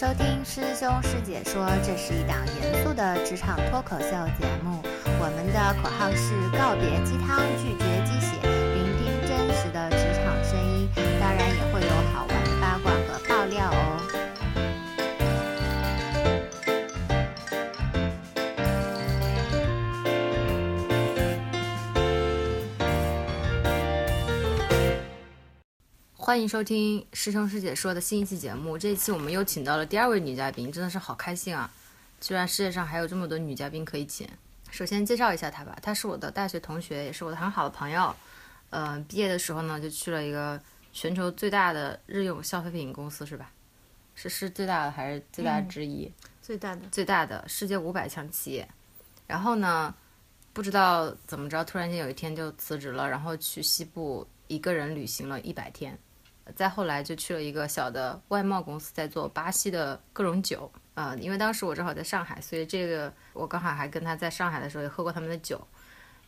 收听《师兄师姐说》，这是一档严肃的职场脱口秀节目。我们的口号是：告别鸡汤，拒绝鸡血，欢迎收听师兄师姐说的新一期节目。这一期我们又请到了第二位女嘉宾，真的是好开心啊！居然世界上还有这么多女嘉宾可以请。首先介绍一下她吧，她是我的大学同学，也是我的很好的朋友。呃，毕业的时候呢，就去了一个全球最大的日用消费品公司，是吧？是是最大的还是最大之一？最大的最大的世界五百强企业。然后呢，不知道怎么着，突然间有一天就辞职了，然后去西部一个人旅行了一百天。再后来就去了一个小的外贸公司，在做巴西的各种酒。呃，因为当时我正好在上海，所以这个我刚好还跟他在上海的时候也喝过他们的酒。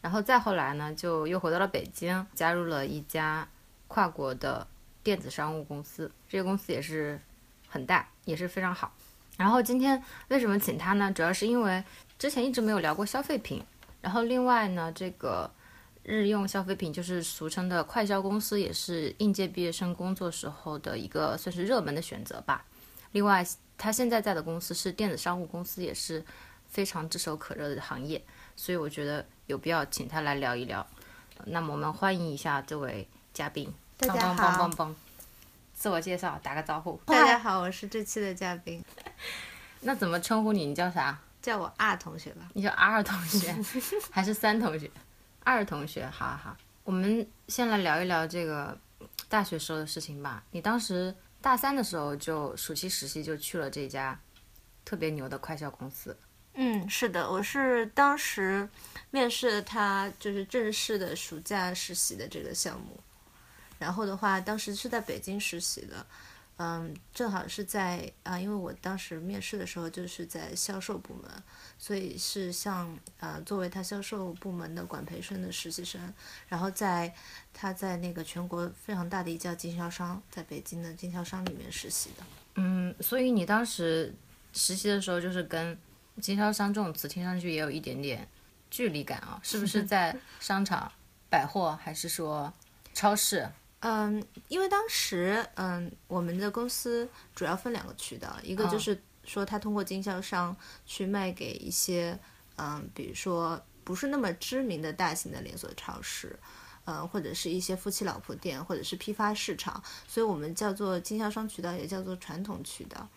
然后再后来呢，就又回到了北京，加入了一家跨国的电子商务公司。这个公司也是很大，也是非常好。然后今天为什么请他呢？主要是因为之前一直没有聊过消费品。然后另外呢，这个日用消费品就是俗称的快消公司，也是应届毕业生工作时候的一个算是热门的选择吧。另外，他现在在的公司是电子商务公司，也是非常炙手可热的行业，所以我觉得有必要请他来聊一聊。那么我们欢迎一下这位嘉宾，大家梆梆好梆梆梆，自我介绍，打个招呼。大家 好，我是这期的嘉宾，那怎么称呼你？你叫啥？叫我 R 同学吧。你叫二同学还是三同学？二同学，好好。我们先来聊一聊这个大学时候的事情吧。你当时大三的时候就暑期实习就去了这家特别牛的快销公司。嗯，是的，我是当时面试了他就是正式的暑假实习的这个项目，然后的话，当时是在北京实习的，嗯，正好是在啊、因为我当时面试的时候就是在销售部门，所以是像呃作为他销售部门的管培生的实习生，然后在他在那个全国非常大的一家经销商，在北京的经销商里面实习的。嗯，所以你当时实习的时候就是跟经销商这种词听上去也有一点点距离感啊，是不是 在商场、百货还是说超市？嗯，因为当时嗯，我们的公司主要分两个渠道，一个就嗯是说他通过经销商去卖给一些嗯，比如说不是那么知名的大型的连锁超市，嗯，或者是一些夫妻老婆店，或者是批发市场，所以我们叫做经销商渠道，也叫做传统渠道。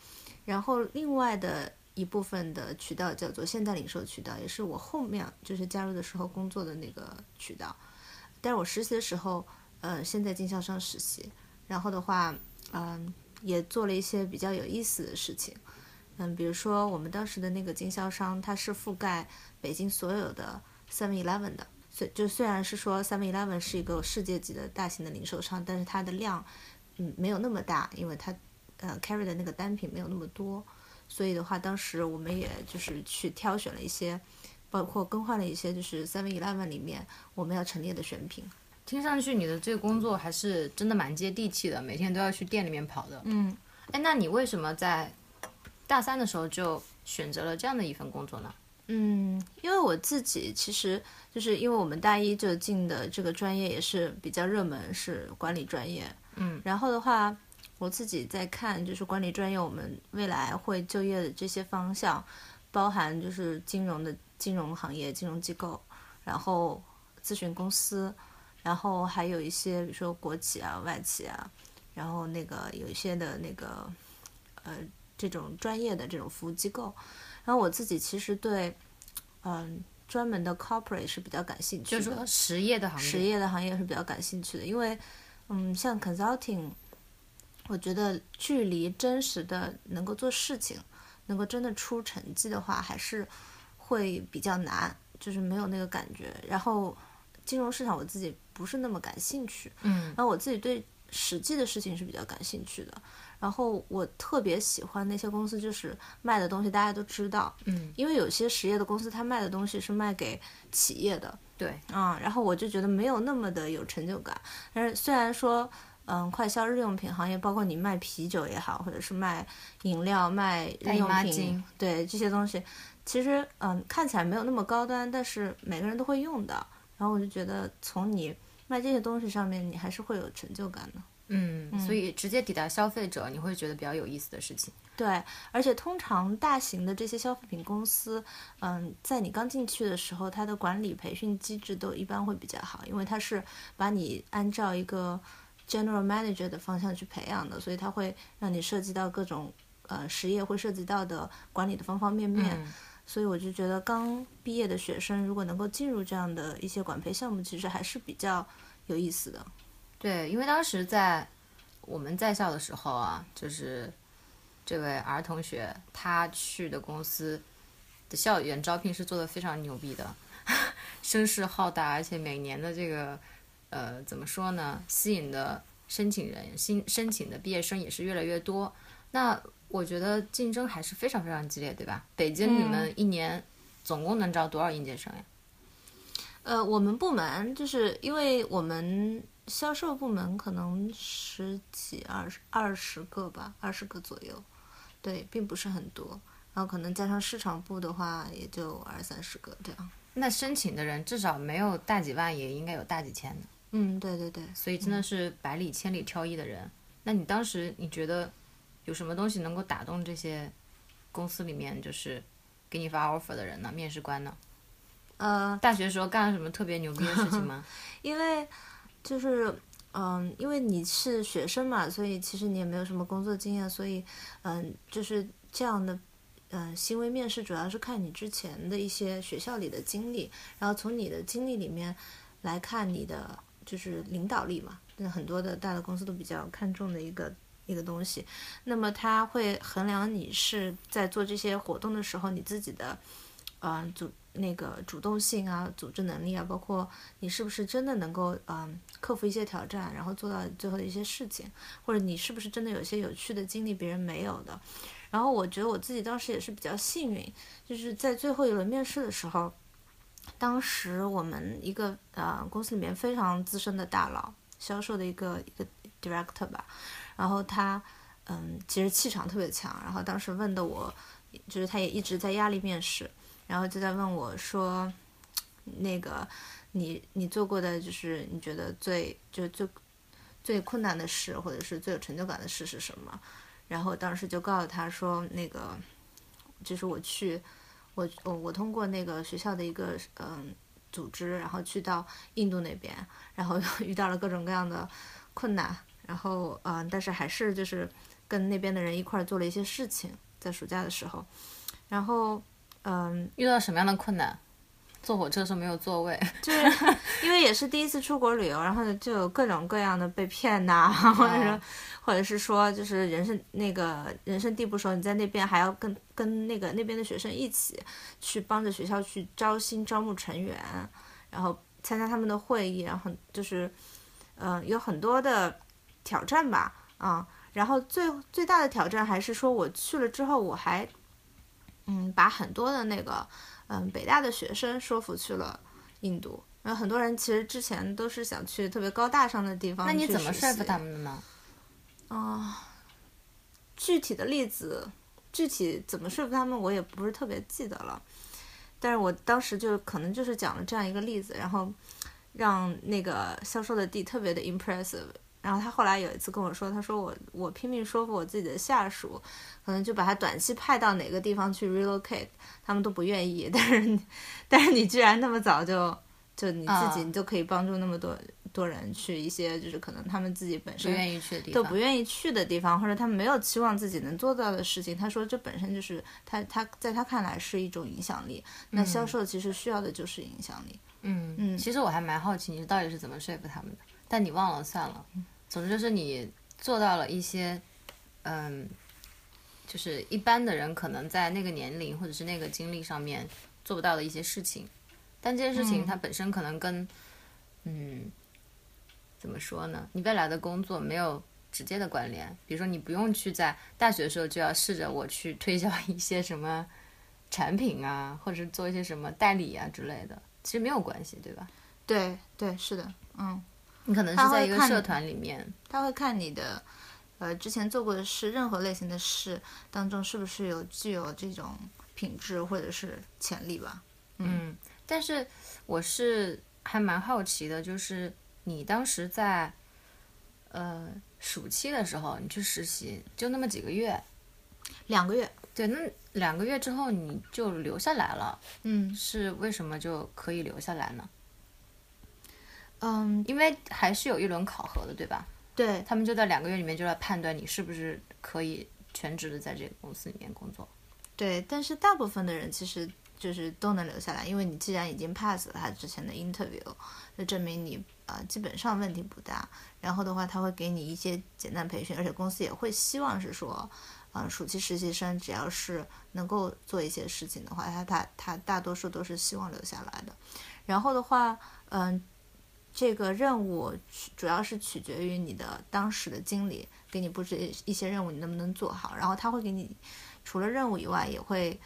然后另外的一部分的渠道叫做现代零售渠道，也是我后面就是加入的时候工作的那个渠道。但是我实习的时候，呃，先在经销商实习，然后的话，嗯、也做了一些比较有意思的事情。嗯，比如说我们当时的那个经销商，它是覆盖北京所有的 Seven Eleven 的。虽就虽然是说 Seven Eleven 是一个世界级的大型的零售商，但是它的量，嗯，没有那么大，因为它呃 carry 的那个单品没有那么多。所以的话，当时我们也就是去挑选了一些，包括更换了一些，就是 Seven Eleven 里面我们要陈列的选品。听上去你的这个工作还是真的蛮接地气的，每天都要去店里面跑的。嗯，哎，那你为什么在大三的时候就选择了这样的一份工作呢？嗯，因为我自己其实就是因为我们大一就进的这个专业也是比较热门，是管理专业。嗯，然后的话，我自己在看就是管理专业，我们未来会就业的这些方向，包含就是金融的金融行业、金融机构，然后咨询公司，然后还有一些比如说国企啊、外企啊，然后那个有一些的那个呃这种专业的这种服务机构。然后我自己其实对，嗯，专门的 corporate 是比较感兴趣的，就是说实业的行业。实业的行业是比较感兴趣的，因为，嗯，像 consulting，我觉得距离真实的能够做事情，能够真的出成绩的话，还是会比较难，就是没有那个感觉。然后，金融市场我自己不是那么感兴趣，嗯然后我自己对实际的事情是比较感兴趣的。然后我特别喜欢那些公司，就是卖的东西大家都知道，嗯，因为有些实业的公司，它卖的东西是卖给企业的，对，啊、然后我就觉得没有那么的有成就感。但是虽然说，嗯快消日用品行业，包括你卖啤酒也好，或者是卖饮料、卖日用品，对这些东西，其实嗯看起来没有那么高端，但是每个人都会用的。然后我就觉得从你卖这些东西上面，你还是会有成就感的。嗯，所以直接抵达消费者，你会觉得比较有意思的事情。对，而且通常大型的这些消费品公司，嗯，在你刚进去的时候，它的管理培训机制都一般会比较好，因为它是把你按照一个 general manager 的方向去培养的，所以它会让你涉及到各种呃实业会涉及到的管理的方方面面。嗯所以我就觉得刚毕业的学生如果能够进入这样的一些管培项目，其实还是比较有意思的。对，因为当时在我们在校的时候啊，就是这位 R 同学他去的公司的校园招聘是做的非常牛逼的，声势浩大，而且每年的这个呃怎么说呢，吸引的申请人、新申请的毕业生也是越来越多。那我觉得竞争还是非常非常激烈，对吧？北京你们一年总共能招多少应届生呀？呃，我们部门就是因为我们销售部门可能十几、二十二十个吧，二十个左右，对，并不是很多。然后可能加上市场部的话，也就二三十个这样。那申请的人至少没有大几万，也应该有大几千的。嗯，对对对。所以真的是百里千里挑一的人。那你当时你觉得有什么东西能够打动这些公司里面就是给你发 offer 的人呢？面试官呢？呃，大学时候干了什么特别牛逼的事情吗？因为就是嗯，因为你是学生嘛，所以其实你也没有什么工作经验，所以嗯，就是这样的。嗯，行为面试主要是看你之前的一些学校里的经历，然后从你的经历里面来看你的就是领导力嘛。那很多的大的公司都比较看重的一个一个东西。那么他会衡量你是在做这些活动的时候你自己的，嗯，组那个主动性啊、组织能力啊，包括你是不是真的能够嗯克服一些挑战，然后做到最后的一些事情，或者你是不是真的有一些有趣的经历别人没有的。然后我觉得我自己当时也是比较幸运，就是在最后一轮面试的时候，当时我们一个呃公司里面非常资深的大佬，销售的一个一个 director 吧，然后他嗯其实气场特别强，然后当时问的我，就是他也一直在压力面试，然后就在问我说，那个你你做过的就是你觉得最就最最困难的事，或者是最有成就感的事是什么？然后当时就告诉他说，那个就是我去，我我我通过那个学校的一个嗯组织，然后去到印度那边，然后遇到了各种各样的困难，然后嗯，但是还是就是跟那边的人一块儿做了一些事情，在暑假的时候，然后嗯，遇到什么样的困难？坐火车的时候没有座位，就是 因为也是第一次出国旅游，然后就有各种各样的被骗呐、或者说，或者是说就是人生那个人生地不熟，你在那边还要跟跟那个那边的学生一起去帮着学校去招新招募成员，然后参加他们的会议，然后就是嗯、呃有很多的挑战吧，啊、然后最最大的挑战还是说我去了之后，我还嗯把很多的那个。嗯，北大的学生说服去了印度，然后很多人其实之前都是想去特别高大上的地方。那你怎么说服他们的呢？啊、具体的例子，具体怎么说服他们，我也不是特别记得了。但是我当时就可能就是讲了这样一个例子，然后让那个销售的弟特别的 impressive。然后他后来有一次跟我说，他说我我拼命说服我自己的下属，可能就把他短期派到哪个地方去 relocate，他们都不愿意。但是但是你居然那么早就就你自己，啊你就可以帮助那么多多人去一些就是可能他们自己本不身愿意去都不愿意去的地方，或者他们没有期望自己能做到的事情。他说这本身就是他他在他看来是一种影响力。那销售其实需要的就是影响力。嗯嗯其实我还蛮好奇你到底是怎么说服他们的，但你忘了算了。总之就是你做到了一些，嗯，就是一般的人可能在那个年龄或者是那个经历上面做不到的一些事情，但这件事情它本身可能跟，嗯，怎么说呢？你未来的工作没有直接的关联。比如说，你不用去在大学的时候就要试着我去推销一些什么产品啊，或者是做一些什么代理啊之类的，其实没有关系，对吧？对对，是的，嗯。你可能是在一个社团里面，他会看你的，呃，之前做过的事，任何类型的事当中是不是有具有这种品质或者是潜力吧。嗯，但是我是还蛮好奇的，就是你当时在呃暑期的时候，你去实习，就那么几个月，两个月，对，那两个月之后你就留下来了，嗯。是为什么就可以留下来呢？嗯，因为还是有一轮考核的，对吧？对，他们就在两个月里面就来判断你是不是可以全职的在这个公司里面工作。对，但是大部分的人其实就是都能留下来，因为你既然已经 pass 了他之前的 interview，就证明你呃基本上问题不大。然后的话，他会给你一些简单培训，而且公司也会希望是说，嗯，暑期实习生只要是能够做一些事情的话，他他他大多数都是希望留下来的。然后的话，嗯、这个任务取主要是取决于你的当时的经理给你布置一些任务，你能不能做好。然后他会给你除了任务以外，也会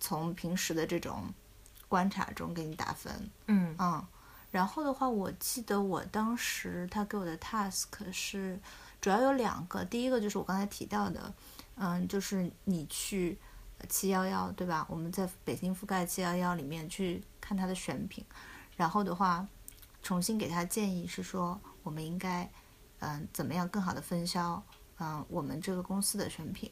从平时的这种观察中给你打分。嗯嗯，然后的话，我记得我当时他给我的 task 是主要有两个，第一个就是我刚才提到的，嗯，就是你去七幺幺对吧？我们在北京覆盖七幺幺里面去看它的选品，然后的话，重新给他建议是说，我们应该嗯怎么样更好的分销嗯我们这个公司的选品。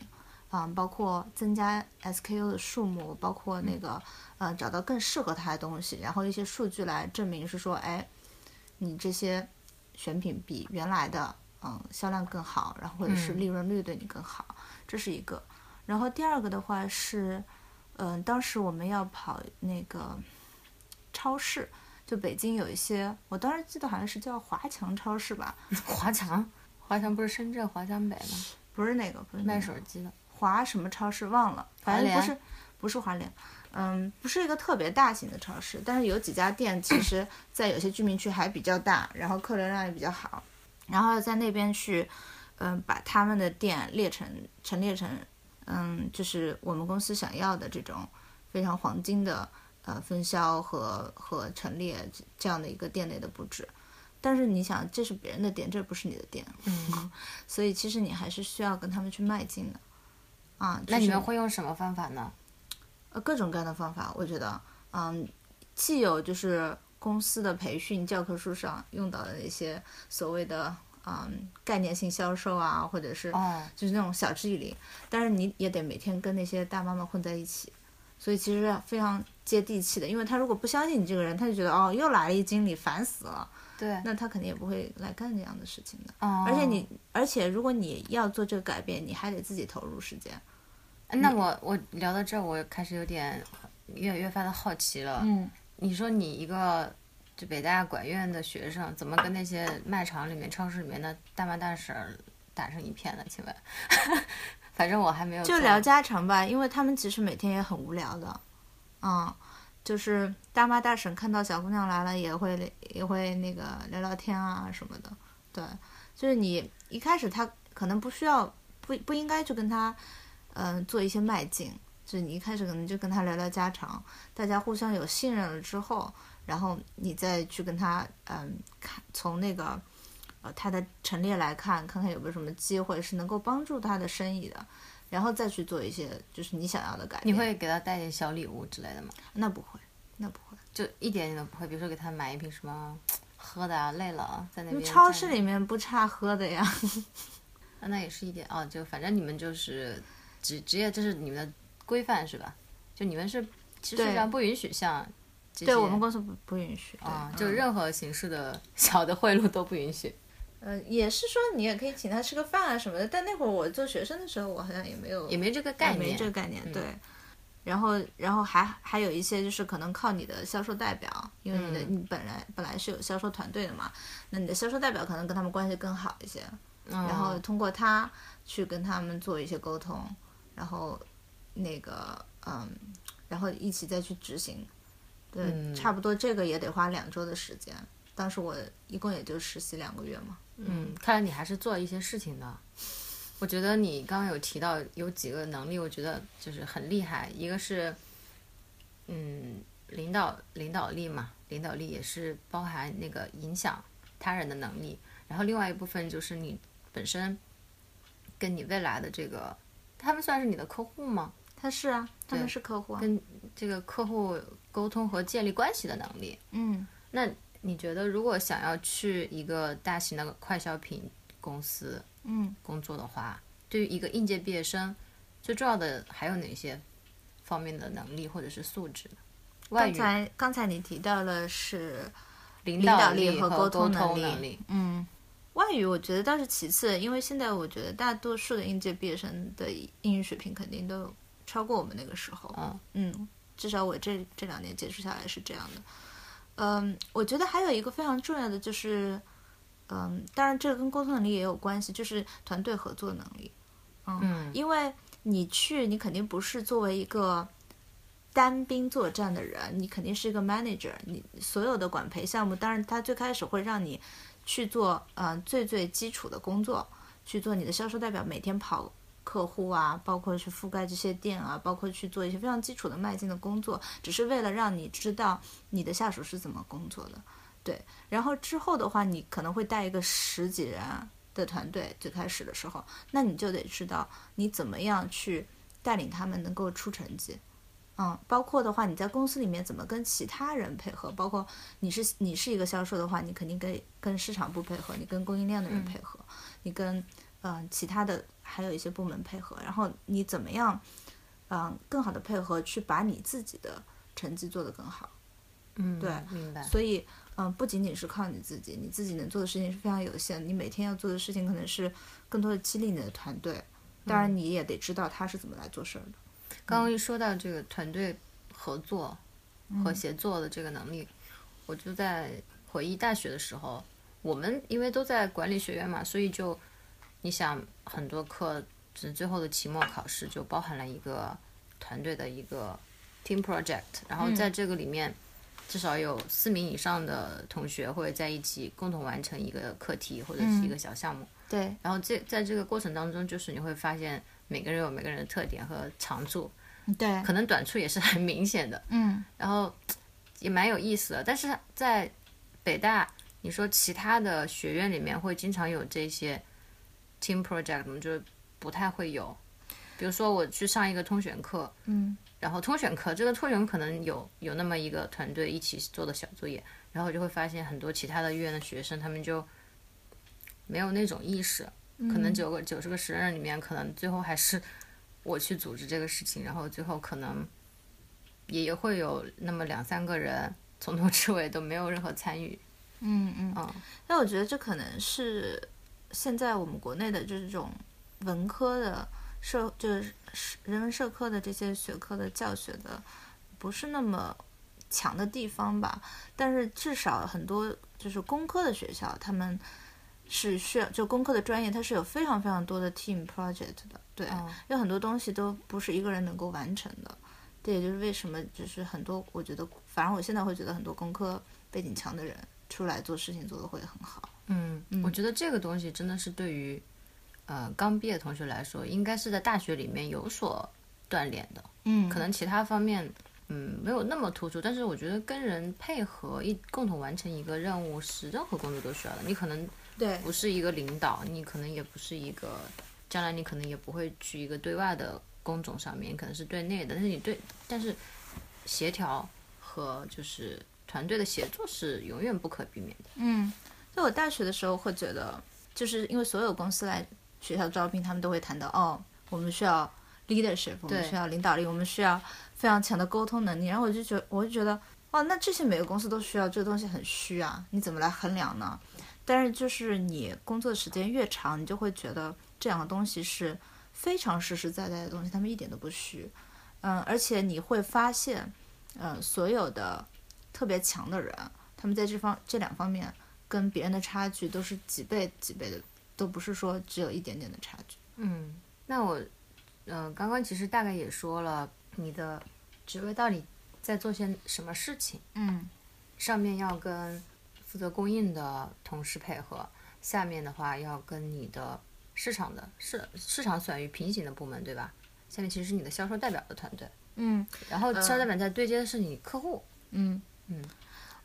嗯，包括增加 SKU 的数目，包括那个，呃，找到更适合他的东西，然后一些数据来证明是说，哎，你这些选品比原来的，嗯，销量更好，然后或者是嗯利润率对你更好，这是一个。然后第二个的话是，嗯、当时我们要跑那个超市，就北京有一些，我当时记得好像是叫华强超市吧，华强，华强不是深圳华强北吗？不是那个，不是那卖手机的。华什么超市忘了，反正不是不是华联，嗯，不是一个特别大型的超市，但是有几家店其实 在有些居民区还比较大，然后客流量也比较好，然后在那边去，嗯，把他们的店列成陈列成，嗯，就是我们公司想要的这种非常黄金的呃分销和和陈列这样的一个店内的布置。但是你想，这是别人的店，这不是你的店，嗯，所以其实你还是需要跟他们去迈进的，啊。那你们会用什么方法呢？呃，各种各样的方法，我觉得，嗯，既有就是公司的培训教科书上用到的那些所谓的嗯概念性销售啊，或者是哦，就是那种晓之以理，但是你也得每天跟那些大妈们混在一起，所以其实非常接地气的，因为他如果不相信你这个人，他就觉得哦又来了一经理，烦死了，对，那他肯定也不会来干这样的事情的。哦，而且你，而且如果你要做这个改变，你还得自己投入时间。那我我聊到这儿，我开始有点越越发的好奇了。嗯，你说你一个就北大管院的学生，怎么跟那些卖场里面、超市里面的大妈大婶儿打成一片呢？请问，反正我还没有就聊家常吧，因为他们其实每天也很无聊的，嗯，就是大妈大婶看到小姑娘来了，也会也会那个聊聊天啊什么的，对，就是你一开始他可能不需要不不应该去跟他，嗯、做一些迈进，就是你一开始可能就跟他聊聊家常，大家互相有信任了之后，然后你再去跟他，嗯，看从那个。呃，他的陈列来看，看看有没有什么机会是能够帮助他的生意的，然后再去做一些就是你想要的改变。你会给他带点小礼物之类的吗？那不会，那不会。就一点点都不会，比如说给他买一瓶什么喝的啊，累了啊在那边超市里面不差喝的呀。啊那也是一点哦，就反正你们就是职职业，这是你们的规范是吧？就你们是其实对上不允许像对我们公司不不允许。对啊，就嗯任何形式的 小的贿赂都不允许。呃，也是说你也可以请他吃个饭啊什么的，但那会儿我做学生的时候，我好像也没有也没这个概念，没这个概念，嗯对。然后，然后还还有一些就是可能靠你的销售代表，因为你的、嗯你本来本来是有销售团队的嘛，那你的销售代表可能跟他们关系更好一些，嗯、然后通过他去跟他们做一些沟通，然后那个嗯，然后一起再去执行，对，嗯差不多这个也得花两周的时间。当时我一共也就实习两个月嘛，嗯，看来你还是做了一些事情的。我觉得你刚刚有提到有几个能力，我觉得就是很厉害。一个是，嗯，领导领导力嘛，领导力也是包含那个影响他人的能力，然后另外一部分就是你本身跟你未来的这个，他们算是你的客户吗？他是啊，他们是客户啊。跟这个客户沟通和建立关系的能力。嗯那你觉得，如果想要去一个大型的快消品公司嗯，工作的话，对于一个应届毕业生，最重要的还有哪些方面的能力或者是素质刚语、才刚才你提到了是领领导力力和沟沟通能力能力。嗯，外语我觉得倒是其次，因为现在我觉得大多数的应届毕业生的英语水平肯定都超过我们那个时候。嗯嗯，至少我这这两年接触下来是这样的。嗯，我觉得还有一个非常重要的就是，嗯，当然这个跟沟通能力也有关系，就是团队合作能力。嗯因为你去，你肯定不是作为一个单兵作战的人，你肯定是一个 manager。你所有的管培项目，当然他最开始会让你去做呃最最基础的工作，去做你的销售代表，每天跑客户啊，包括去覆盖这些店啊，包括去做一些非常基础的卖进的工作，只是为了让你知道你的下属是怎么工作的。对，然后之后的话，你可能会带一个十几人的团队，最开始的时候，那你就得知道你怎么样去带领他们能够出成绩。嗯，包括的话，你在公司里面怎么跟其他人配合，包括你是你是一个销售的话，你肯定跟跟市场部配合，你跟供应链的人配合，你跟嗯、呃其他的还有一些部门配合，然后你怎么样嗯、呃更好的配合去把你自己的成绩做得更好。嗯，对明白。所以，嗯，不仅仅是靠你自己，你自己能做的事情是非常有限。你每天要做的事情可能是更多的激励你的团队，当然你也得知道他是怎么来做事儿的。刚刚一说到这个团队合作和协作的这个能力，我就在回忆大学的时候，我们因为都在管理学院嘛，所以就你想很多课，只最后的期末考试就包含了一个团队的一个 team project，然后在这个里面。至少有四名以上的同学会在一起共同完成一个课题或者是一个小项目，对，然后这在这个过程当中，就是你会发现每个人有每个人的特点和长处，对，可能短处也是很明显的，嗯。然后也蛮有意思的。但是在北大，你说其他的学院里面会经常有这些 team project 吗？就是不太会有。比如说我去上一个通选课，嗯然后通选课这个通选可能有有那么一个团队一起做的小作业，然后就会发现很多其他的院的学生他们就没有那种意识，可能九个九十个十人里面，可能最后还是我去组织这个事情，然后最后可能也会有那么两三个人从头 至尾都没有任何参与，嗯嗯。嗯那我觉得这可能是现在我们国内的这种文科的社，就是人文社科的这些学科的教学的不是那么强的地方吧。但是至少很多就是工科的学校，他们是需要就工科的专业，它是有非常非常多的 team project 的，对，嗯有很多东西都不是一个人能够完成的。这也就是为什么就是很多，我觉得，反正我现在会觉得很多工科背景强的人出来做事情做的会很好。嗯，我觉得这个东西真的是对于呃刚毕业的同学来说，应该是在大学里面有所锻炼的。嗯可能其他方面，嗯，没有那么突出，但是我觉得跟人配合一共同完成一个任务是任何工作都需要的。你可能对不是一个领导，你可能也不是一个，将来你可能也不会去一个对外的工种上面，可能是对内的，但是你对，但是协调和就是团队的协作是永远不可避免的。嗯，在我大学的时候会觉得，就是因为所有公司来学校招聘，他们都会谈到哦，我们需要 leadership，我们需要领导力，我们需要非常强的沟通能力。然后我就觉我就觉得，哦，那这些每个公司都需要，这个东西很虚啊，你怎么来衡量呢？但是就是你工作时间越长，你就会觉得这两个东西是非常实实在在的东西，他们一点都不虚。嗯，而且你会发现，嗯，所有的特别强的人，他们在这方这两方面跟别人的差距都是几倍几倍的，都不是说只有一点点的差距。嗯，那我，呃，刚刚其实大概也说了你的职位到底在做些什么事情。嗯上面要跟负责供应的同事配合，下面的话要跟你的市场的市市场属于平行的部门，对吧？下面其实是你的销售代表的团队，嗯然后销售代表在对接的是你客户。嗯嗯，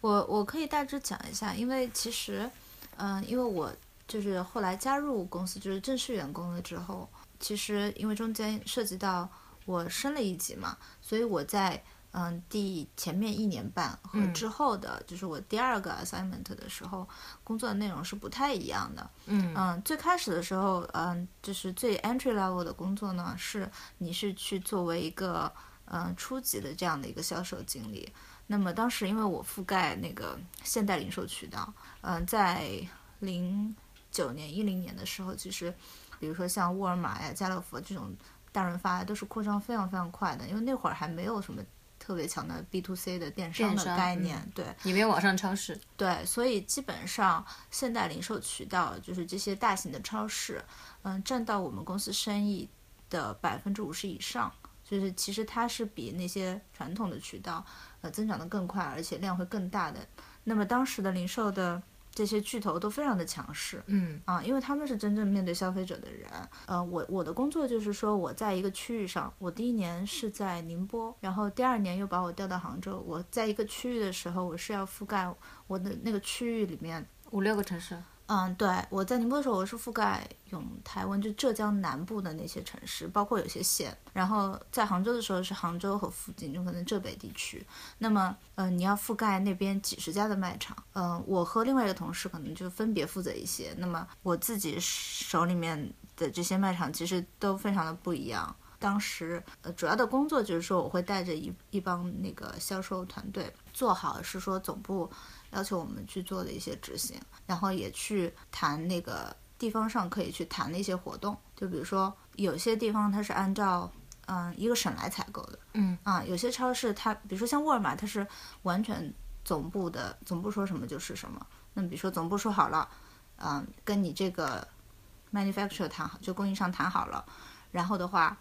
我我可以大致讲一下，因为其实，嗯，因为我就是后来加入公司，就是正式员工了之后，其实因为中间涉及到我升了一级嘛，所以我在嗯第前面一年半和之后的，就是我第二个 assignment 的时候，工作的内容是不太一样的。嗯嗯，最开始的时候，嗯，就是最 entry level 的工作呢，是你是去作为一个嗯初级的这样的一个销售经理。那么当时因为我覆盖那个现代零售渠道，嗯，在零九年、一零年的时候，其实比如说像沃尔玛呀、家乐福这种大润发都是扩张非常非常快的，因为那会儿还没有什么特别强的 B to C 的电商的概念，对。也没有网上超市。对，所以基本上现代零售渠道就是这些大型的超市，嗯，占到我们公司生意的百分之五十以上。就是其实它是比那些传统的渠道，呃，增长的更快，而且量会更大的。那么当时的零售的这些巨头都非常的强势，嗯啊，因为他们是真正面对消费者的人。呃，我我的工作就是说，我在一个区域上，我第一年是在宁波，然后第二年又把我调到杭州。我在一个区域的时候，我是要覆盖我的那个区域里面。五六个城市。嗯，对，我在宁波的时候，我是覆盖永台湾，就浙江南部的那些城市，包括有些县。然后在杭州的时候是杭州和附近，就可能浙北地区。那么，呃，你要覆盖那边几十家的卖场。嗯、我和另外一个同事可能就分别负责一些。那么我自己手里面的这些卖场其实都非常的不一样。当时呃主要的工作就是说，我会带着一一帮那个销售团队做好，是说总部要求我们去做的一些执行，然后也去谈那个地方上可以去谈的一些活动，就比如说有些地方它是按照嗯一个省来采购的，嗯啊，有些超市它比如说像沃尔玛，它是完全总部的总部说什么就是什么。那比如说总部说好了，嗯，跟你这个 manufacturer 谈好，就供应商谈好了，然后的话，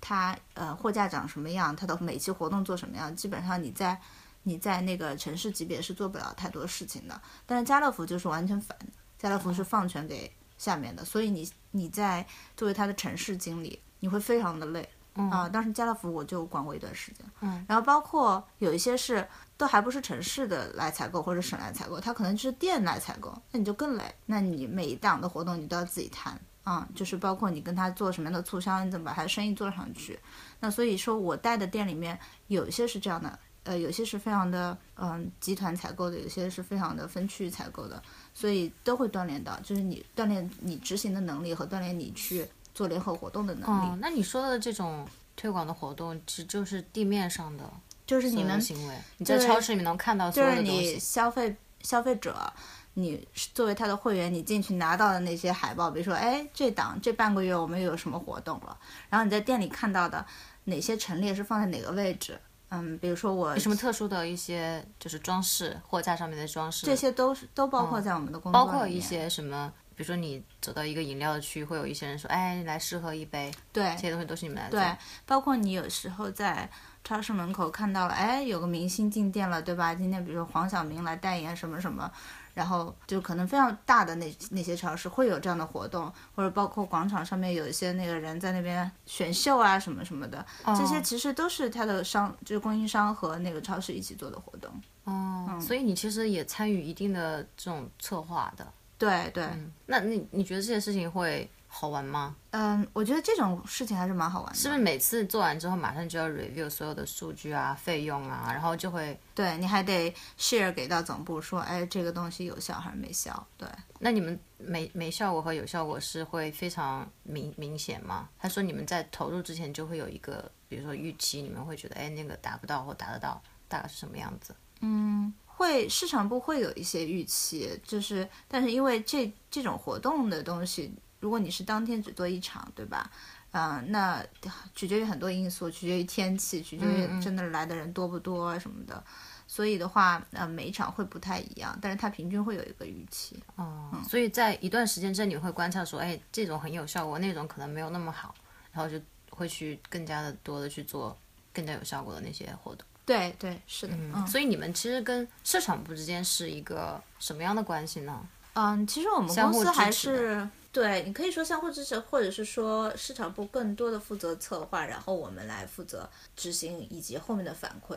它呃货架长什么样，它的每期活动做什么样，基本上你在你在那个城市级别是做不了太多事情的。但是家乐福就是完全反的，家乐福是放权给下面的，所以你你在作为他的城市经理，你会非常的累。啊、当时家乐福我就管过一段时间，嗯，然后包括有一些是都还不是城市的来采购或者省来采购，它可能就是店来采购，那你就更累。那你每一档的活动你都要自己谈啊、就是包括你跟他做什么样的促销，你怎么把他的生意做上去。那所以说我带的店里面有一些是这样的，呃，有些是非常的嗯、集团采购的，有些是非常的分区域采购的，所以都会锻炼到，就是你锻炼你执行的能力和锻炼你去做联合活动的能力。哦，那你说的这种推广的活动，其实就是地面上的就是你们行为，你在超市里面能看到所就是你有的东西。消费消费者，你作为他的会员，你进去拿到的那些海报，比如说，哎，这档这半个月我们又有什么活动了，然后你在店里看到的哪些陈列是放在哪个位置，嗯，比如说我有什么特殊的一些就是装饰，货架上面的装饰，这些都是都包括在我们的工作里面，包括一些什么，比如说你走到一个饮料区，会有一些人说，哎，来试喝一杯，对这些东西都是你们来做。对，包括你有时候在超市门口看到了，哎，有个明星进店了，对吧？今天比如说黄晓明来代言什么什么，然后就可能非常大的那那些超市会有这样的活动，或者包括广场上面有一些那个人在那边选秀啊什么什么的，这些其实都是他的商，就是供应商和那个超市一起做的活动。哦，所以你其实也参与一定的这种策划的。对对，那你你觉得这些事情会好玩吗？嗯，我觉得这种事情还是蛮好玩的。是不是每次做完之后，马上就要 review 所有的数据啊、费用啊，然后就会，对你还得 share 给到总部说，哎，这个东西有效还是没效？对。那你们没没效果和有效果是会非常明明显吗？他说你们在投入之前就会有一个，比如说预期，你们会觉得，哎，那个达不到或达得到，大概是什么样子？嗯会市场部会有一些预期，就是但是因为这这种活动的东西，如果你是当天只做一场，对吧？嗯、那取决于很多因素，取决于天气，取决于真的来的人多不多啊什么的。所以的话，呃，每一场会不太一样，但是它平均会有一个预期。哦，所以在一段时间之内，你会观察说，哎，这种很有效果，那种可能没有那么好，然后就会去更加的多的去做更加有效果的那些活动。对对，是的，嗯所以你们其实跟市场部之间是一个什么样的关系呢？嗯，其实我们公司还是对，你可以说相互支持，或者是说市场部更多的负责策划，然后我们来负责执行以及后面的反馈。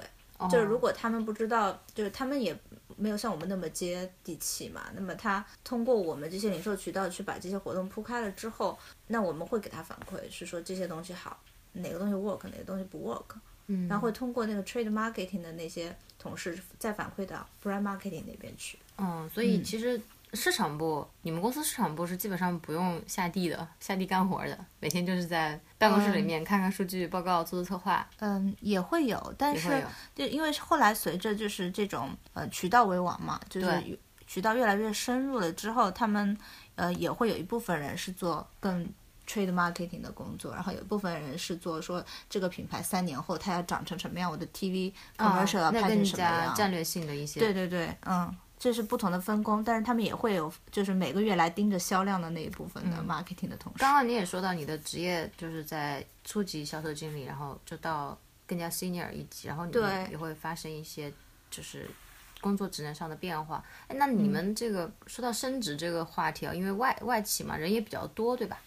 就是如果他们不知道，就是他们也没有像我们那么接地气嘛。那么他通过我们这些零售渠道去把这些活动铺开了之后，那我们会给他反馈，是说这些东西好，哪个东西 work，哪个东西不 work。嗯，然后会通过那个 trade marketing 的那些同事再反馈到 brand marketing 那边去。嗯，所以其实市场部，你们公司市场部是基本上不用下地的，下地干活的，每天就是在办公室里面看看数据报告，做做策划。嗯，也会有，但是就因为后来随着就是这种呃渠道为王嘛，就是渠道越来越深入了之后，他们呃也会有一部分人是做更 trade marketing 的工作，然后有一部分人是做说这个品牌三年后它要长成什么样，我的 TV commercial 要拍成什么样。加战略性的一些。对对对，嗯。这是不同的分工，但是他们也会有，就是每个月来盯着销量的那一部分的 marketing 的同事。刚刚你也说到你的职业就是在初级销售经理，然后就到更加 senior 一级，然后你们也会发生一些就是工作职能上的变化。哎，那你们这个、说到升职这个话题啊，因为外外企嘛，人也比较多，对吧？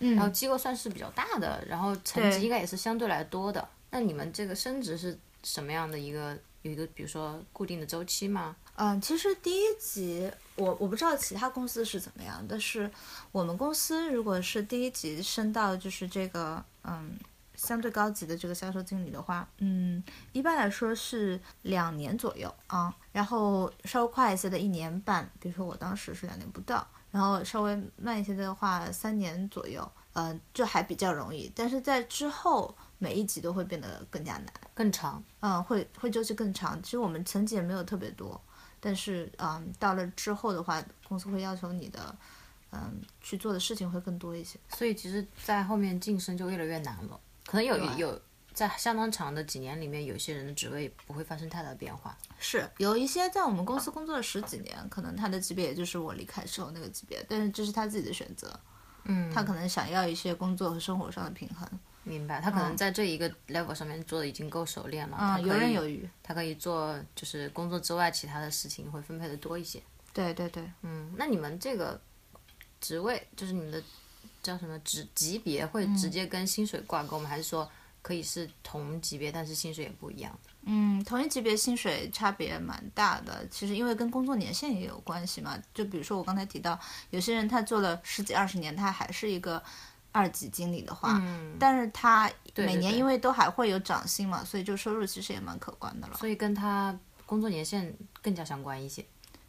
嗯，然后机构算是比较大的，然后层级应该也是相对来多的。那你们这个升职是什么样的一个有一个比如说固定的周期吗？嗯，其实第一级我我不知道其他公司是怎么样，但是我们公司如果是第一级升到就是这个嗯相对高级的这个销售经理的话，嗯，一般来说是两年左右啊，然后稍微快一些的一年半，比如说我当时是两年不到，然后稍微慢一些的话三年左右，嗯、就还比较容易，但是在之后每一级都会变得更加难。更长。嗯，会会周期更长。其实我们层级也没有特别多，但是嗯，到了之后的话，公司会要求你的嗯去做的事情会更多一些。所以其实，在后面晋升就越来越难了。可能有对有在相当长的几年里面，有些人的职位不会发生太大的变化。是有一些在我们公司工作了十几年，可能他的级别也就是我离开时候那个级别，但是这是他自己的选择。嗯，他可能想要一些工作和生活上的平衡。明白，他可能在这一个 level 上面做的已经够熟练了，他可以刃有余。他可以做就是工作之外其他的事情会分配的多一些。对对对，嗯，那你们这个职位就是你们的叫什么职级别会直接跟薪水挂钩吗？还是说可以是同级别，但是薪水也不一样？嗯，同一级别薪水差别蛮大的。其实因为跟工作年限也有关系嘛。就比如说我刚才提到，有些人他做了十几二十年，他还是一个二级经理的话，嗯，但是他每年因为都还会有涨薪嘛，所以就收入其实也蛮可观的了。所以跟他工作年限更加相关一些。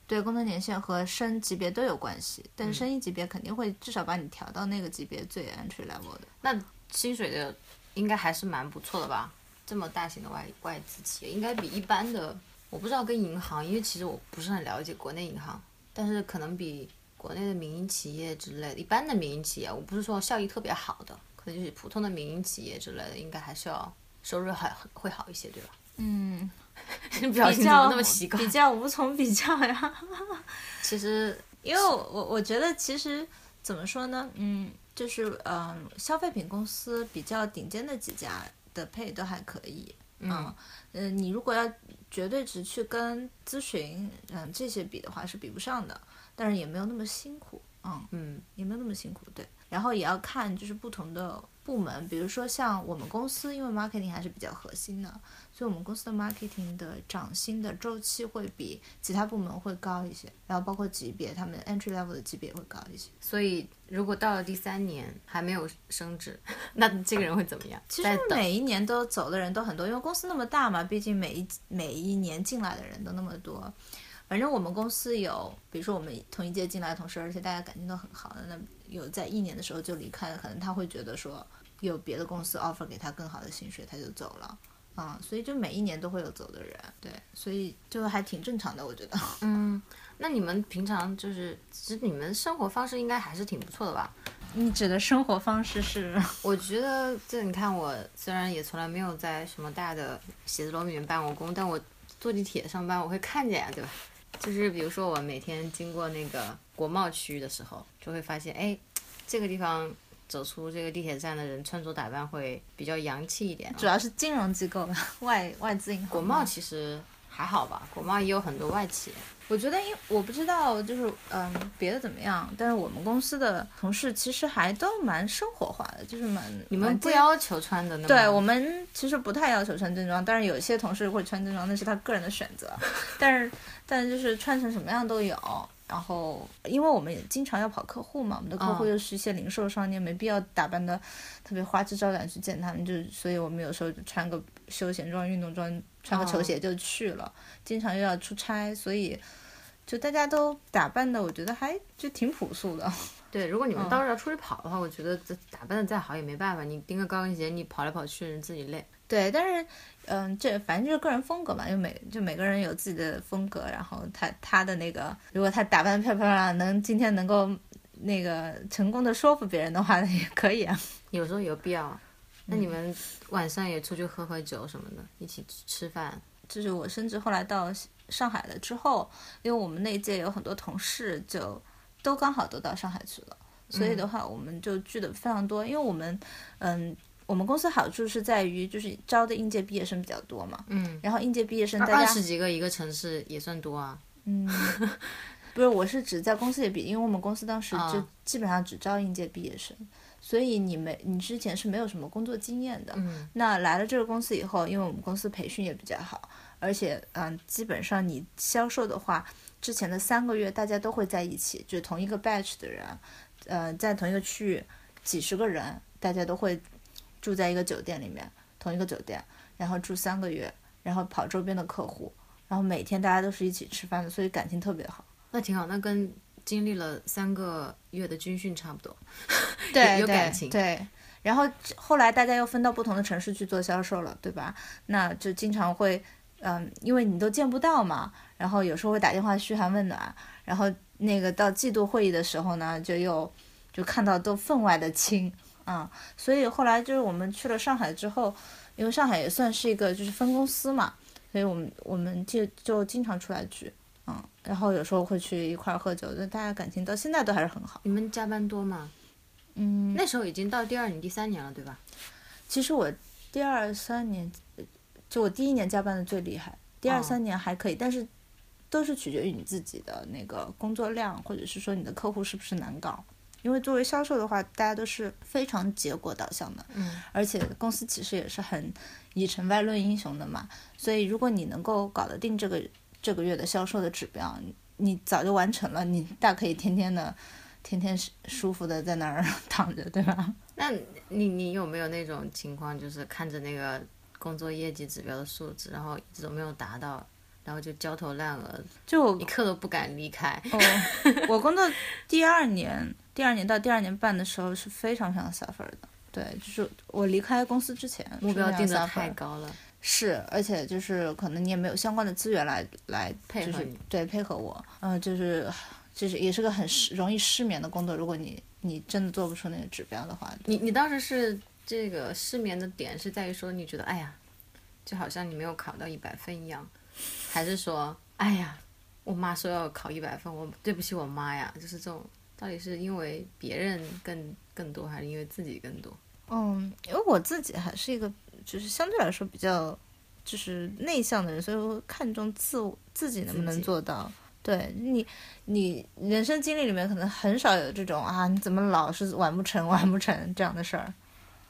对，工作年限和升级别都有关系，但是升一级别肯定会至少把你调到那个级别最 entry level 的。那薪水的应该还是蛮不错的吧？这么大型的外外资企业，应该比一般的，我不知道跟银行，因为其实我不是很了解国内银行，但是可能比国内的民营企业之类的，一般的民营企业，我不是说效益特别好的，可能就是普通的民营企业之类的，应该还是要收入还会好一些，对吧？嗯，表情怎么比较那么奇怪？比较无从比较呀。其实因为我我我觉得其实怎么说呢，嗯，就是嗯，消费品公司比较顶尖的几家的配都还可以，嗯呃，你如果要绝对值去跟咨询嗯这些比的话是比不上的，但是也没有那么辛苦，嗯，嗯也没有那么辛苦，对。然后也要看就是不同的部门，比如说像我们公司，因为 marketing 还是比较核心的，所以我们公司的 marketing 的涨薪的周期会比其他部门会高一些，然后包括级别，他们 entry level 的级别也会高一些。所以如果到了第三年还没有升职，那这个人会怎么样？其实每一年都走的人都很多，因为公司那么大嘛，毕竟每一每一年进来的人都那么多。反正我们公司有，比如说我们同一届进来的同事，而且大家感情都很好的，那有在一年的时候就离开了，可能他会觉得说有别的公司 offer 给他更好的薪水，他就走了。嗯，所以就每一年都会有走的人，对，所以就还挺正常的，我觉得。嗯，那你们平常就是，其实你们生活方式应该还是挺不错的吧？你指的生活方式是？我觉得这你看，我虽然也从来没有在什么大的写字楼里面办过工，但我坐地铁上班我会看见呀，对吧？就是比如说我每天经过那个国贸区域的时候，就会发现，哎，这个地方走出这个地铁站的人穿着打扮会比较洋气一点、啊。主要是金融机构 吧，外外资银行。国贸其实还好吧，国贸也有很多外企。我觉得，因我不知道，就是嗯，别的怎么样，但是我们公司的同事其实还都蛮生活化的，就是蛮你们不要求穿的那么对我们其实不太要求穿正装，但是有些同事会穿正装，那是他个人的选择。但是，但就是穿成什么样都有。然后，因为我们也经常要跑客户嘛，我们的客户嗯又是一些零售商，你也没必要打扮的特别花枝招展去见他们，就所以我们有时候就穿个休闲装、运动装，穿个球哦鞋就去了。经常又要出差，所以就大家都打扮的，我觉得还就挺朴素的。对，如果你们嗯到时候要出去跑的话，我觉得这打扮的再好也没办法，你钉个高跟鞋，你跑来跑去自己累。对，但是，嗯，这反正就是个人风格嘛，就每就每个人有自己的风格，然后他他的那个，如果他打扮得漂漂亮亮，能今天能够那个成功的说服别人的话，那也可以啊。有时候有必要。那嗯你们晚上也出去喝喝酒什么的，一起吃饭。就是我甚至后来到上海了之后，因为我们那一届有很多同事就都刚好都到上海去了，所以的话我们就聚的非常多，因为我们嗯。我们公司好处是在于，就是招的应届毕业生比较多嘛，嗯，然后应届毕业生大二十几个一个城市也算多啊。嗯，不是，我是指在公司里比，因为我们公司当时就啊基本上只招应届毕业生，所以你没你之前是没有什么工作经验的。嗯，那来了这个公司以后，因为我们公司培训也比较好，而且嗯，基本上你销售的话，之前的三个月大家都会在一起，就同一个 batch 的人，呃，在同一个区域，几十个人，大家都会住在一个酒店里面，同一个酒店，然后住三个月，然后跑周边的客户，然后每天大家都是一起吃饭的，所以感情特别好。那挺好，那跟经历了三个月的军训差不多。对对有感情对。然后后来大家又分到不同的城市去做销售了，对吧？那就经常会，嗯，因为你都见不到嘛，然后有时候会打电话嘘寒问暖，然后那个到季度会议的时候呢，就又就看到都分外的亲，啊、所以后来就是我们去了上海之后，因为上海也算是一个就是分公司嘛，所以我们我们就就经常出来聚，嗯，然后有时候会去一块儿喝酒，就大家感情到现在都还是很好。你们加班多吗？嗯，那时候已经到第二年、第三年了，对吧？其实我第二三年，呃就我第一年加班的最厉害，第二哦三年还可以，但是都是取决于你自己的那个工作量，或者是说你的客户是不是难搞。因为作为销售的话，大家都是非常结果导向的，嗯，而且公司其实也是很以成败论英雄的嘛。所以如果你能够搞得定这个这个月的销售的指标，你你早就完成了，你大可以天天的。天天舒舒服的在那儿 躺着，对吧？那你你有没有那种情况，就是看着那个工作业绩指标的数字，然后一直都没有达到，然后就焦头烂额，就一刻都不敢离开？哦，我工作第二年，第二年到第二年半的时候是非常非常 suffer 的。对，就是我离开公司之前目标定的的太高了，是，而且就是可能你也没有相关的资源来来就是配合你对配合我，嗯、就是就是也是个很失容易失眠的工作。如果你你真的做不出那个指标的话，你你当时是这个失眠的点是在于说你觉得哎呀，就好像你没有考到一百分一样，还是说哎呀，我妈说要考一百分，我对不起我妈呀，就是这种到底是因为别人更更多，还是因为自己更多？嗯，因为我自己还是一个就是相对来说比较就是内向的人，所以我看重自我自己能不能做到。对你，你人生经历里面可能很少有这种啊，你怎么老是完不成、完不成这样的事儿。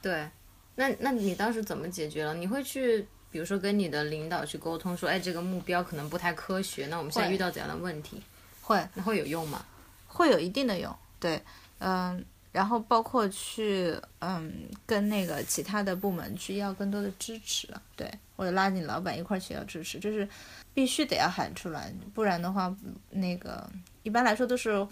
对，那那你当时怎么解决了？你会去，比如说跟你的领导去沟通，说，哎，这个目标可能不太科学，那我们现在遇到怎样的问题？会那会有用吗？会有一定的用，对，嗯，然后包括去嗯跟那个其他的部门去要更多的支持，对，或者拉你老板一块儿去要支持，就是必须得要喊出来，不然的话，那个一般来说都是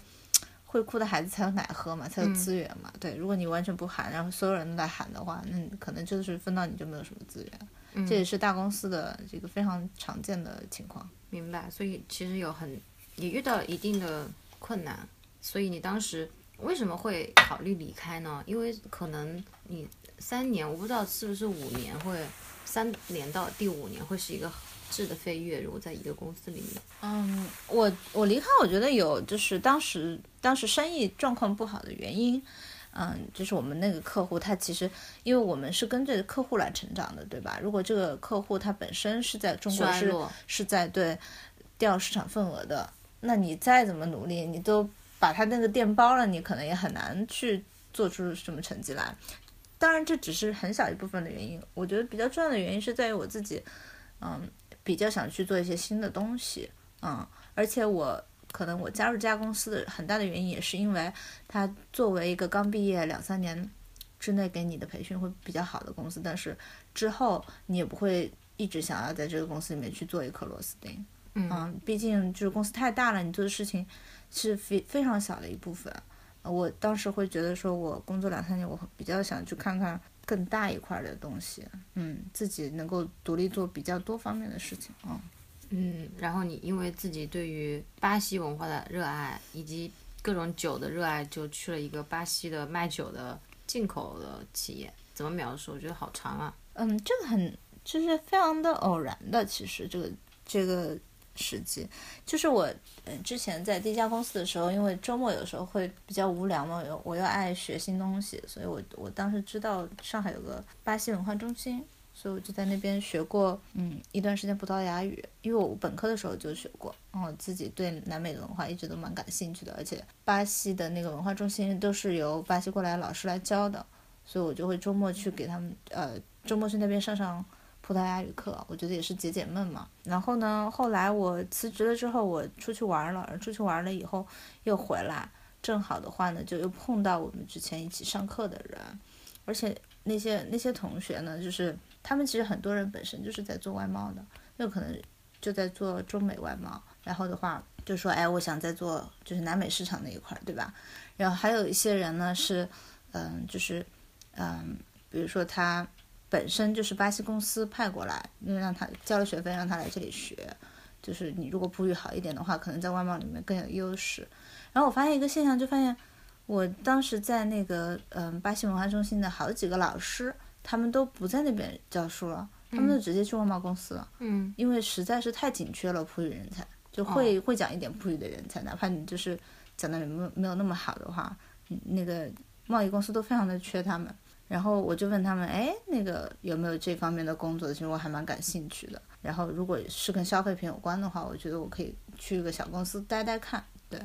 会哭的孩子才有奶喝嘛，才有资源嘛，对，如果你完全不喊，然后所有人都在喊的话，那可能就是分到你就没有什么资源，这也是大公司的这个非常常见的情况。明白，所以其实有很也遇到一定的困难，所以你当时为什么会考虑离开呢？因为可能你三年，我不知道是不是五年会三年到第五年会是一个质的飞跃，如果在一个公司里面。嗯，我我离开，我觉得有就是当时当时生意状况不好的原因，嗯，就是我们那个客户，他其实因为我们是跟着客户来成长的，对吧？如果这个客户他本身是在中国是是在对掉市场份额的，那你再怎么努力，你都把他那个店包了，你可能也很难去做出什么成绩来。当然，这只是很小一部分的原因。我觉得比较重要的原因是在于我自己，嗯，比较想去做一些新的东西，嗯，而且我可能我加入这家公司的很大的原因也是因为它作为一个刚毕业两三年之内给你的培训会比较好的公司，但是之后你也不会一直想要在这个公司里面去做一颗螺丝钉，嗯，毕竟就是公司太大了，你做的事情是非非常小的一部分。呃我当时会觉得说，我工作两三年，我比较想去看看更大一块儿的东西，嗯，自己能够独立做比较多方面的事情，嗯。嗯，然后你因为自己对于巴西文化的热爱以及各种酒的热爱，就去了一个巴西的卖酒的进口的企业。怎么描述？我觉得好长啊。嗯，这个很就是非常的偶然的，其实这个这个时机，就是我嗯之前在第一家公司的时候，因为周末有时候会比较无聊嘛，我我又爱学新东西，所以我我当时知道上海有个巴西文化中心。所以我就在那边学过，嗯，一段时间葡萄牙语，因为我本科的时候就学过，然后自己对南美的文化一直都蛮感兴趣的，而且巴西的那个文化中心都是由巴西过来老师来教的，所以我就会周末去给他们，呃，周末去那边上上葡萄牙语课，我觉得也是解解闷嘛。然后呢，后来我辞职了之后，我出去玩了，出去玩了以后又回来，正好的话呢，就又碰到我们之前一起上课的人，而且那些那些同学呢，就是他们其实很多人本身就是在做外贸的，有可能就在做中美外贸，然后的话就说，哎，我想再做就是南美市场那一块，对吧？然后还有一些人呢是，嗯，就是，嗯，比如说他本身就是巴西公司派过来，因为让他交了学费让他来这里学，就是你如果葡语好一点的话，可能在外贸里面更有优势。然后我发现一个现象，就发现我当时在那个嗯巴西文化中心的好几个老师，他们都不在那边教书了，他们就直接去外贸公司了。嗯，因为实在是太紧缺了葡语人才，就会、会讲一点葡语的人才，哪怕你就是讲的没有没有那么好的话，嗯那个贸易公司都非常的缺他们。然后我就问他们，哎，那个有没有这方面的工作？其实我还蛮感兴趣的。然后如果是跟消费品有关的话，我觉得我可以去一个小公司待待看。对，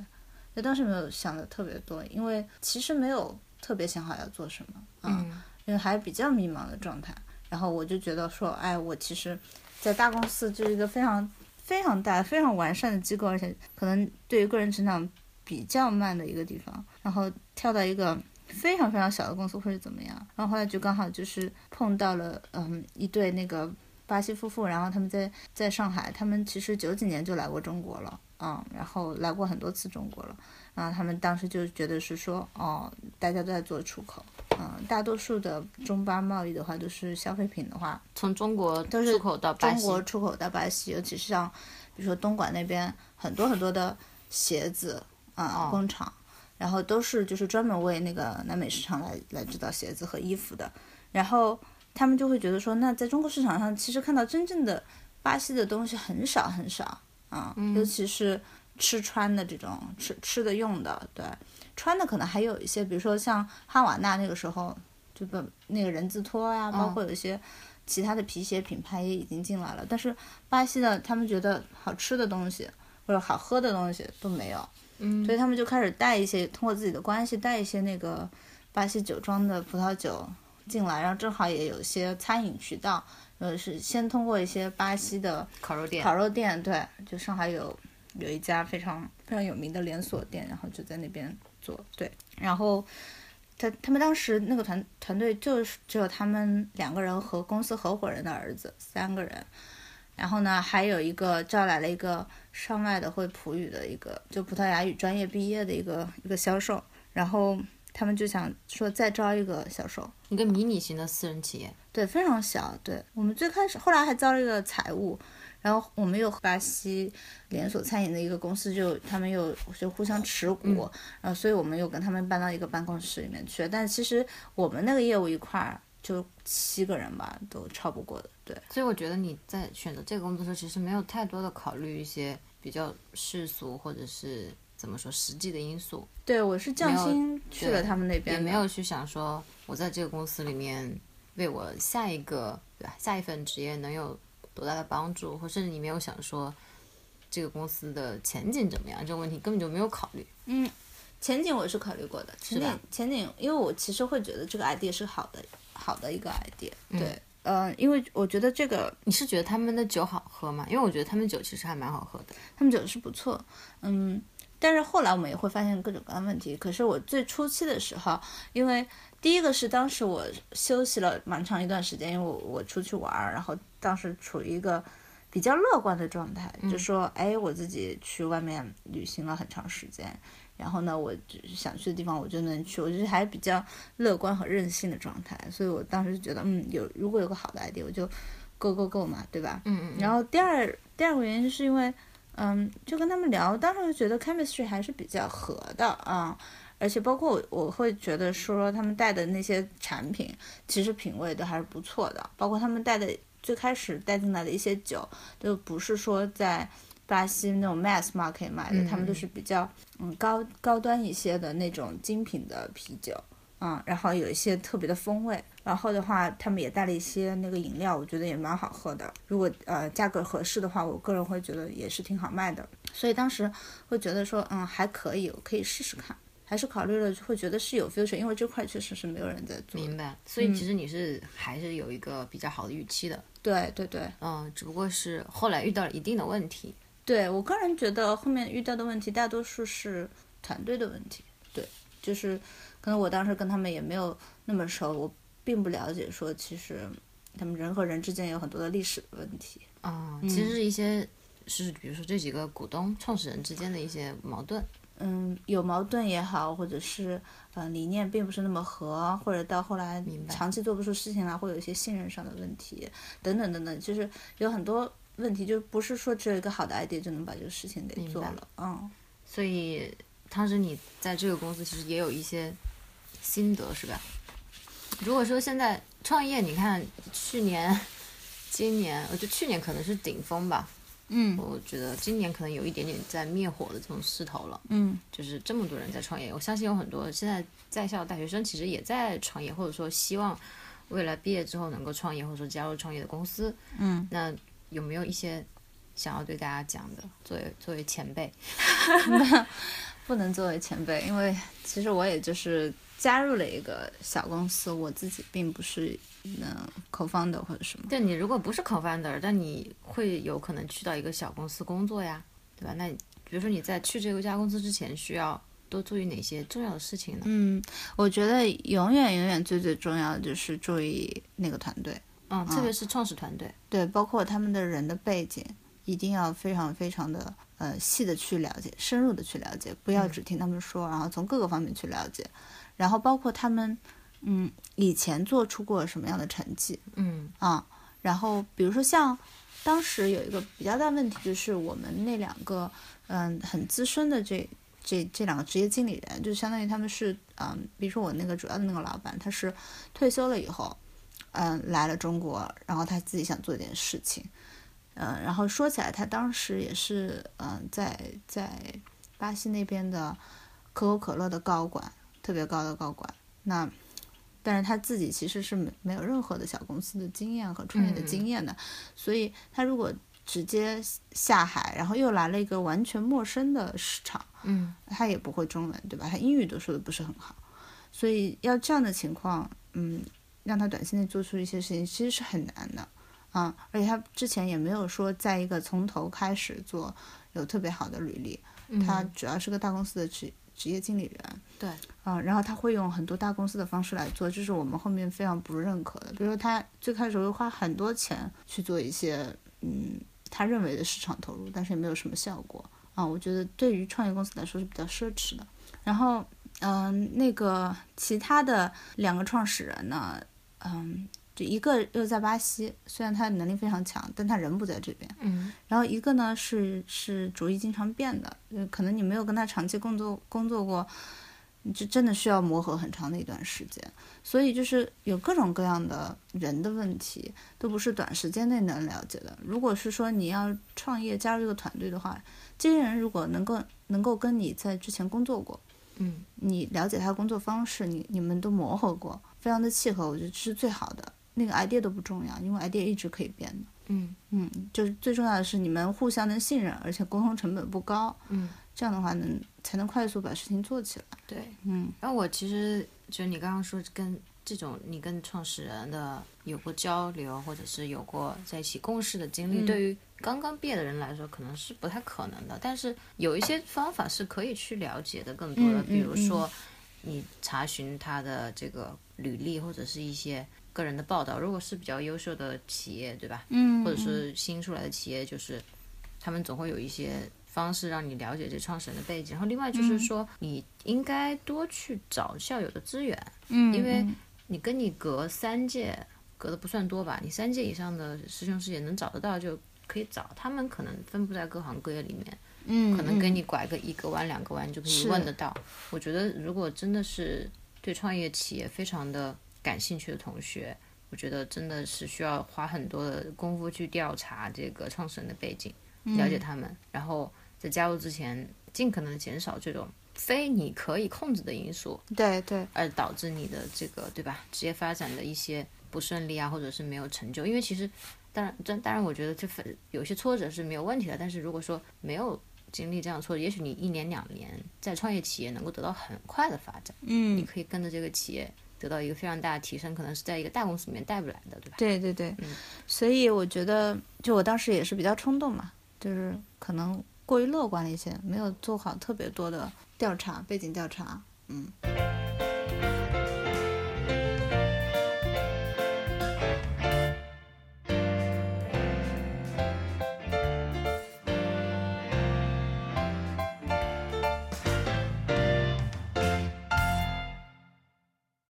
就当时没有想的特别多，因为其实没有特别想好要做什么啊。嗯因为还比较迷茫的状态。然后我就觉得说，哎，我其实，在大公司就是一个非常非常大、非常完善的机构，而且可能对于个人成长比较慢的一个地方，然后跳到一个非常非常小的公司会是怎么样？然后后来就刚好就是碰到了，嗯，一对那个巴西夫妇，然后他们在在上海，他们其实九几年就来过中国了，嗯，然后来过很多次中国了。然后他们当时就觉得是说，哦，大家都在做出口，嗯，大多数的中巴贸易的话都是消费品的话，从中国都是出口到巴中西，国出口到巴西，尤其是像比如说东莞那边很多很多的鞋子啊、哦工厂，然后都是就是专门为那个南美市场来来制造鞋子和衣服的，然后他们就会觉得说，那在中国市场上其实看到真正的巴西的东西很少很少啊，尤其是吃穿的这种吃吃的用的，对，穿的可能还有一些，比如说像哈瓦那那个时候就把那个人字拖呀、包括有一些其他的皮鞋品牌也已经进来了，但是巴西的他们觉得好吃的东西或者好喝的东西都没有，嗯，所以他们就开始带一些通过自己的关系带一些那个巴西酒庄的葡萄酒进来，然后正好也有一些餐饮渠道，呃，是先通过一些巴西的烤肉店，烤肉店，对，就上海有有一家非常非常有名的连锁店，然后就在那边做，对，然后他他们当时那个团团队就是只有他们两个人和公司合伙人的儿子三个人，然后呢还有一个招来了一个上外的会葡语的一个就葡萄牙语专业毕业的一个一个销售，然后他们就想说再招一个销售，一个迷你型的私人企业。对，非常小。对我们最开始，后来还招了一个财务，然后我们有巴西连锁餐饮的一个公司就，他们又就互相持股，然后所以我们又跟他们搬到一个办公室里面去。但其实我们那个业务一块儿就七个人吧，都超不过的。对，所以我觉得你在选择这个工作的时候，其实没有太多的考虑一些比较世俗或者是怎怎么说实际的因素，对我是降薪去了他们那边，也没有去想说我在这个公司里面为我下一个对吧下一份职业能有多大的帮助，或甚至你没有想说这个公司的前景怎么样，这个问题根本就没有考虑。嗯，前景我是考虑过的，前景前景，因为我其实会觉得这个 idea 是好的，好的一个 idea，对。呃，因为我觉得这个，你是觉得他们的酒好喝吗？因为我觉得他们酒其实还蛮好喝的，他们酒是不错，嗯，但是后来我们也会发现各种各样的问题。可是我最初期的时候，因为第一个是当时我休息了蛮长一段时间，因为我我出去玩儿，然后当时处于一个比较乐观的状态，就说，哎，我自己去外面旅行了很长时间。然后呢，我想去的地方我就能去，我觉得还比较乐观和任性的状态，所以我当时就觉得，嗯，有如果有个好的 idea，我就 go go go 嘛，对吧？嗯嗯。然后第二第二个原因是因为，嗯，就跟他们聊，当时就觉得 chemistry 还是比较合的啊，而且包括我我会觉得说他们带的那些产品，其实品味都还是不错的，包括他们带的最开始带进来的一些酒，都不是说在。巴西那种 mass market 买的，他们都是比较嗯高高端一些的那种精品的啤酒，嗯，然后有一些特别的风味，然后的话他们也带了一些那个饮料，我觉得也蛮好喝的。如果呃价格合适的话，我个人会觉得也是挺好卖的。所以当时会觉得说嗯还可以，我可以试试看。还是考虑了会觉得是有 future，因为这块确实是没有人在做。明白。所以其实你是还是有一个比较好的预期的。对对对。嗯，只不过是后来遇到了一定的问题。对我个人觉得，后面遇到的问题大多数是团队的问题。对，就是可能我当时跟他们也没有那么熟，我并不了解说其实他们人和人之间有很多的历史的问题。啊，其实是一些是比如说这几个股东、创始人之间的一些矛盾。嗯，有矛盾也好，或者是嗯理念并不是那么合，或者到后来长期做不出事情来，会有一些信任上的问题，等等等等，就是有很多。问题就不是说只有一个好的 idea 就能把这个事情给做了，嗯，所以当时你在这个公司其实也有一些心得是吧？如果说现在创业，你看去年、今年，我觉得去年可能是顶峰吧，嗯，我觉得今年可能有一点点在灭火的这种势头了，嗯，就是这么多人在创业，我相信有很多现在在校大学生其实也在创业，或者说希望未来毕业之后能够创业，或者说加入创业的公司，嗯，那。有没有一些想要对大家讲的？作为作为前辈，不能作为前辈，因为其实我也就是加入了一个小公司，我自己并不是嗯 co-founder 或者什么。对你如果不是 co-founder，但你会有可能去到一个小公司工作呀，对吧？那比如说你在去这家公司之前，需要多注意哪些重要的事情呢？嗯，我觉得永远永远最最重要的就是注意那个团队。嗯，特别是创始团队，对，包括他们的人的背景，一定要非常非常的呃细的去了解，深入的去了解，不要只听他们说，然后从各个方面去了解，然后包括他们嗯以前做出过什么样的成绩，嗯。啊，然后比如说像当时有一个比较大问题，就是我们那两个嗯很资深的这这这两个职业经理人，就相当于他们是嗯，比如说我那个主要的那个老板，他是退休了以后。嗯，来了中国，然后他自己想做一点事情，嗯，然后说起来，他当时也是嗯，在在巴西那边的可口可乐的高管，特别高的高管。那但是他自己其实是没没有任何的小公司的经验和创业的经验的，所以他如果直接下海，然后又来了一个完全陌生的市场，嗯，他也不会中文，对吧？他英语都说的不是很好，所以要这样的情况，嗯。让他短期内做出一些事情，其实是很难的，啊，而且他之前也没有说在一个从头开始做有特别好的履历，他主要是个大公司的职职业经理人，对，啊，然后他会用很多大公司的方式来做，这是我们后面非常不认可的。比如说他最开始会花很多钱去做一些，嗯，他认为的市场投入，但是也没有什么效果，啊，我觉得对于创业公司来说是比较奢侈的。然后，嗯，那个其他的两个创始人呢？嗯，就一个又在巴西，虽然他能力非常强，但他人不在这边。嗯，然后一个呢是是主意经常变的，可能你没有跟他长期工作工作过，你这真的需要磨合很长的一段时间。所以就是有各种各样的人的问题，都不是短时间内能了解的。如果是说你要创业加入这个团队的话，这些人如果能够能够跟你在之前工作过，嗯，你了解他的工作方式，你你们都磨合过，非常的契合，我觉得这是最好的。那个 idea 都不重要，因为 idea 一直可以变的。嗯嗯，就是最重要的是你们互相能信任，而且沟通成本不高。嗯，这样的话能才能快速把事情做起来。对。嗯，然后我其实就你刚刚说跟这种你跟创始人的有过交流，或者是有过在一起共事的经历，嗯对于刚刚毕业的人来说可能是不太可能的。但是有一些方法是可以去了解的更多的，比如说你查询他的这个履历或者是一些个人的报道，如果是比较优秀的企业，对吧？嗯，或者是新出来的企业，就是他们总会有一些方式让你了解这创始人的背景。然后另外就是说，你应该多去找校友的资源，嗯，因为嗯你跟你隔三届，隔的不算多吧，你三届以上的师兄师姐能找得到就可以找，他们可能分布在各行各业里面，嗯，可能给嗯你拐个一个弯两个弯就可以问得到。我觉得如果真的是对创业企业非常的感兴趣的同学，我觉得真的是需要花很多的功夫去调查这个创始人的背景，了解他们，然后在加入之前尽可能的减少这种非你可以控制的因素，对对，而导致你的这个对吧？职业发展的一些不顺利啊，或者是没有成就。因为其实当然，当当然，我觉得这份有些挫折是没有问题的，但是如果说没有经历这样的挫折，也许你一年两年在创业企业能够得到很快的发展，嗯你，可以跟着这个企业得到一个非常大的提升，可能是在一个大公司里面带不来的，对吧？对对对，嗯所以我觉得，就我当时也是比较冲动嘛，就是可能过于乐观了一些，没有做好特别多的调查，背景调查。嗯，